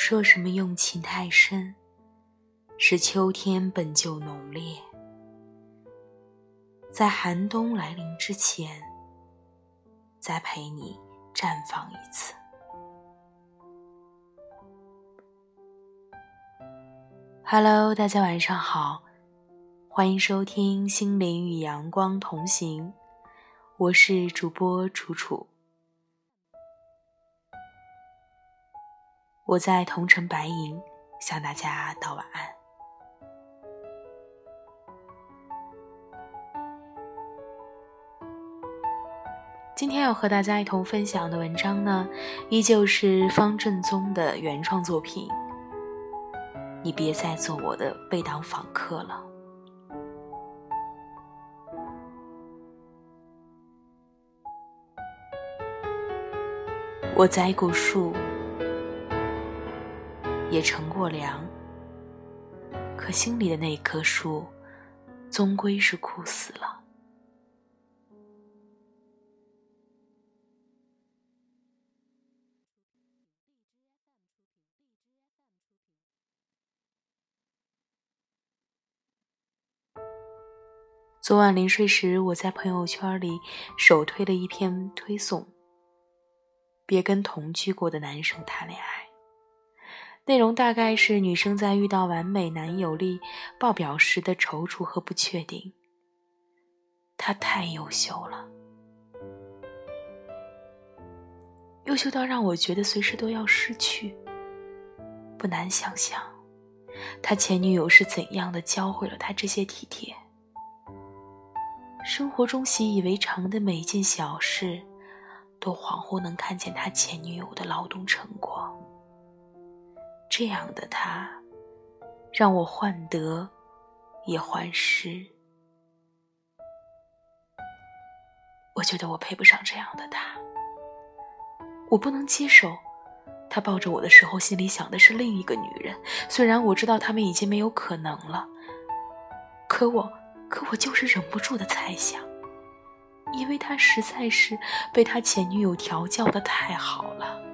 说什么用情太深，是秋天本就浓烈，在寒冬来临之前，再陪你绽放一次。Hello，大家晚上好，欢迎收听《心灵与阳光同行》，我是主播楚楚。我在同城白银向大家道晚安。今天要和大家一同分享的文章呢，依旧是方正宗的原创作品。你别再做我的背档访客了。我栽过树。也乘过凉，可心里的那棵树，终归是枯死了。昨晚临睡时，我在朋友圈里首推了一篇推送：别跟同居过的男生谈恋爱。内容大概是女生在遇到完美男友力爆表时的踌躇和不确定。他太优秀了，优秀到让我觉得随时都要失去。不难想象，他前女友是怎样的教会了他这些体贴。生活中习以为常的每一件小事，都恍惚能看见他前女友的劳动成果。这样的他，让我患得也患失。我觉得我配不上这样的他。我不能接受，他抱着我的时候，心里想的是另一个女人。虽然我知道他们已经没有可能了，可我，可我就是忍不住的猜想，因为他实在是被他前女友调教的太好了。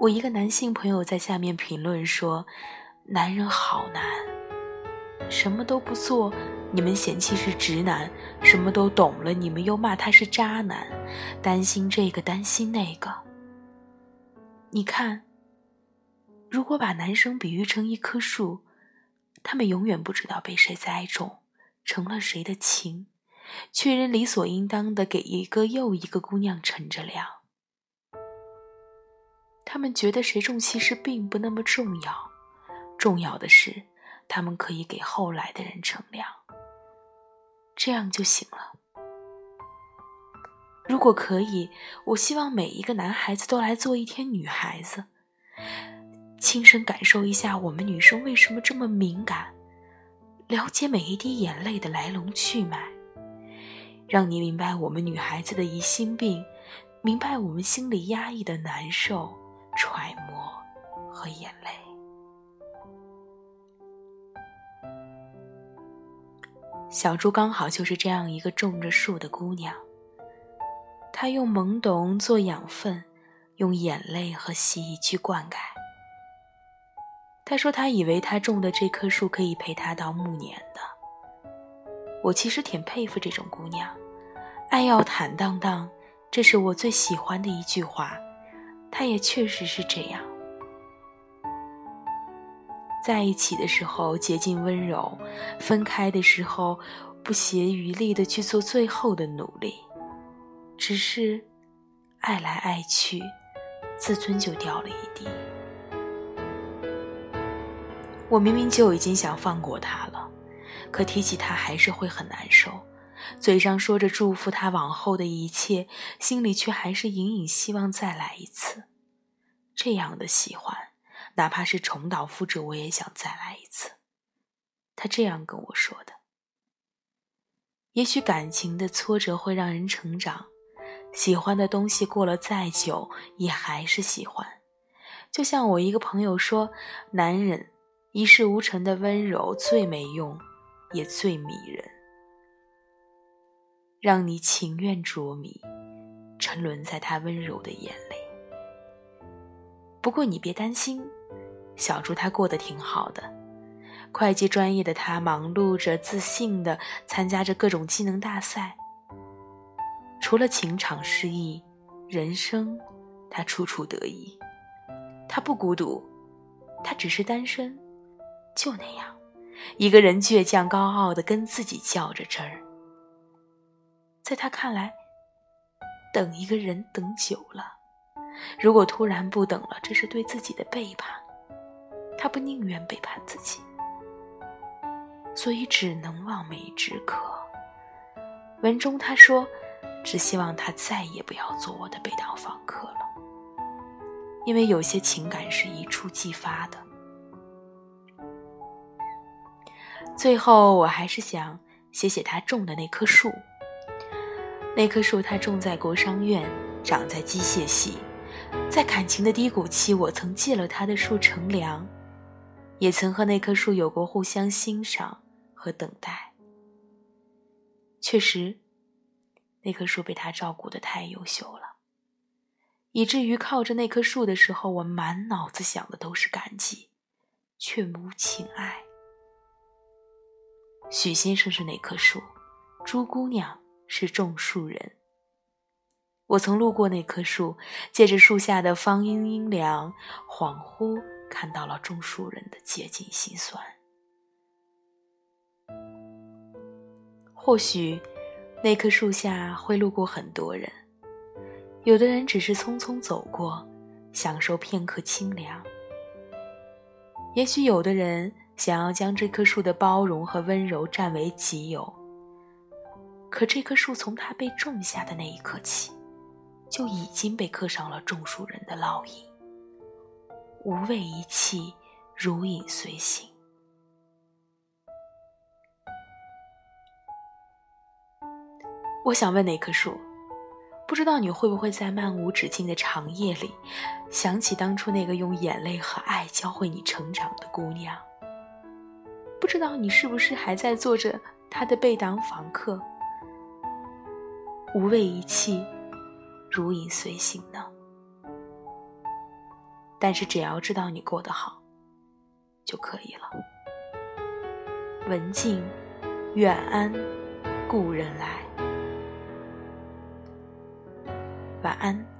我一个男性朋友在下面评论说：“男人好难，什么都不做，你们嫌弃是直男；什么都懂了，你们又骂他是渣男。担心这个，担心那个。你看，如果把男生比喻成一棵树，他们永远不知道被谁栽种，成了谁的情，却仍理所应当的给一个又一个姑娘乘着凉。”他们觉得谁重其实并不那么重要，重要的是他们可以给后来的人乘凉，这样就行了。如果可以，我希望每一个男孩子都来做一天女孩子，亲身感受一下我们女生为什么这么敏感，了解每一滴眼泪的来龙去脉，让你明白我们女孩子的疑心病，明白我们心里压抑的难受。揣摩和眼泪。小猪刚好就是这样一个种着树的姑娘。她用懵懂做养分，用眼泪和蜥蜴去灌溉。她说：“她以为她种的这棵树可以陪她到暮年的。”我其实挺佩服这种姑娘，爱要坦荡荡，这是我最喜欢的一句话。他也确实是这样，在一起的时候竭尽温柔，分开的时候不竭余力的去做最后的努力。只是爱来爱去，自尊就掉了一地。我明明就已经想放过他了，可提起他还是会很难受。嘴上说着祝福他往后的一切，心里却还是隐隐希望再来一次。这样的喜欢，哪怕是重蹈覆辙，我也想再来一次。他这样跟我说的。也许感情的挫折会让人成长，喜欢的东西过了再久，也还是喜欢。就像我一个朋友说：“男人一事无成的温柔最没用，也最迷人。”让你情愿着迷，沉沦在他温柔的眼里。不过你别担心，小猪他过得挺好的。会计专业的他忙碌着，自信的参加着各种技能大赛。除了情场失意，人生他处处得意。他不孤独，他只是单身，就那样，一个人倔强高傲的跟自己较着真儿。在他看来，等一个人等久了，如果突然不等了，这是对自己的背叛。他不宁愿背叛自己，所以只能望梅止渴。文中他说：“只希望他再也不要做我的被当访客了。”因为有些情感是一触即发的。最后，我还是想写写他种的那棵树。那棵树，它种在国商院，长在机械系。在感情的低谷期，我曾借了他的树乘凉，也曾和那棵树有过互相欣赏和等待。确实，那棵树被他照顾的太优秀了。以至于靠着那棵树的时候，我满脑子想的都是感激，却无情爱。许先生是那棵树，朱姑娘是种树人。我曾路过那棵树，借着树下的芳阴阴凉，恍惚看到了种树人的竭尽心酸。或许，那棵树下会路过很多人。有的人只是匆匆走过，享受片刻清凉；也许有的人想要将这棵树的包容和温柔占为己有。可这棵树从它被种下的那一刻起，就已经被刻上了种树人的烙印。无畏一气，如影随形。我想问那棵树。不知道你会不会在漫无止境的长夜里，想起当初那个用眼泪和爱教会你成长的姑娘？不知道你是不是还在做着她的背档访客，无畏一切，如影随形呢？但是只要知道你过得好，就可以了。文静，远安，故人来。晚安。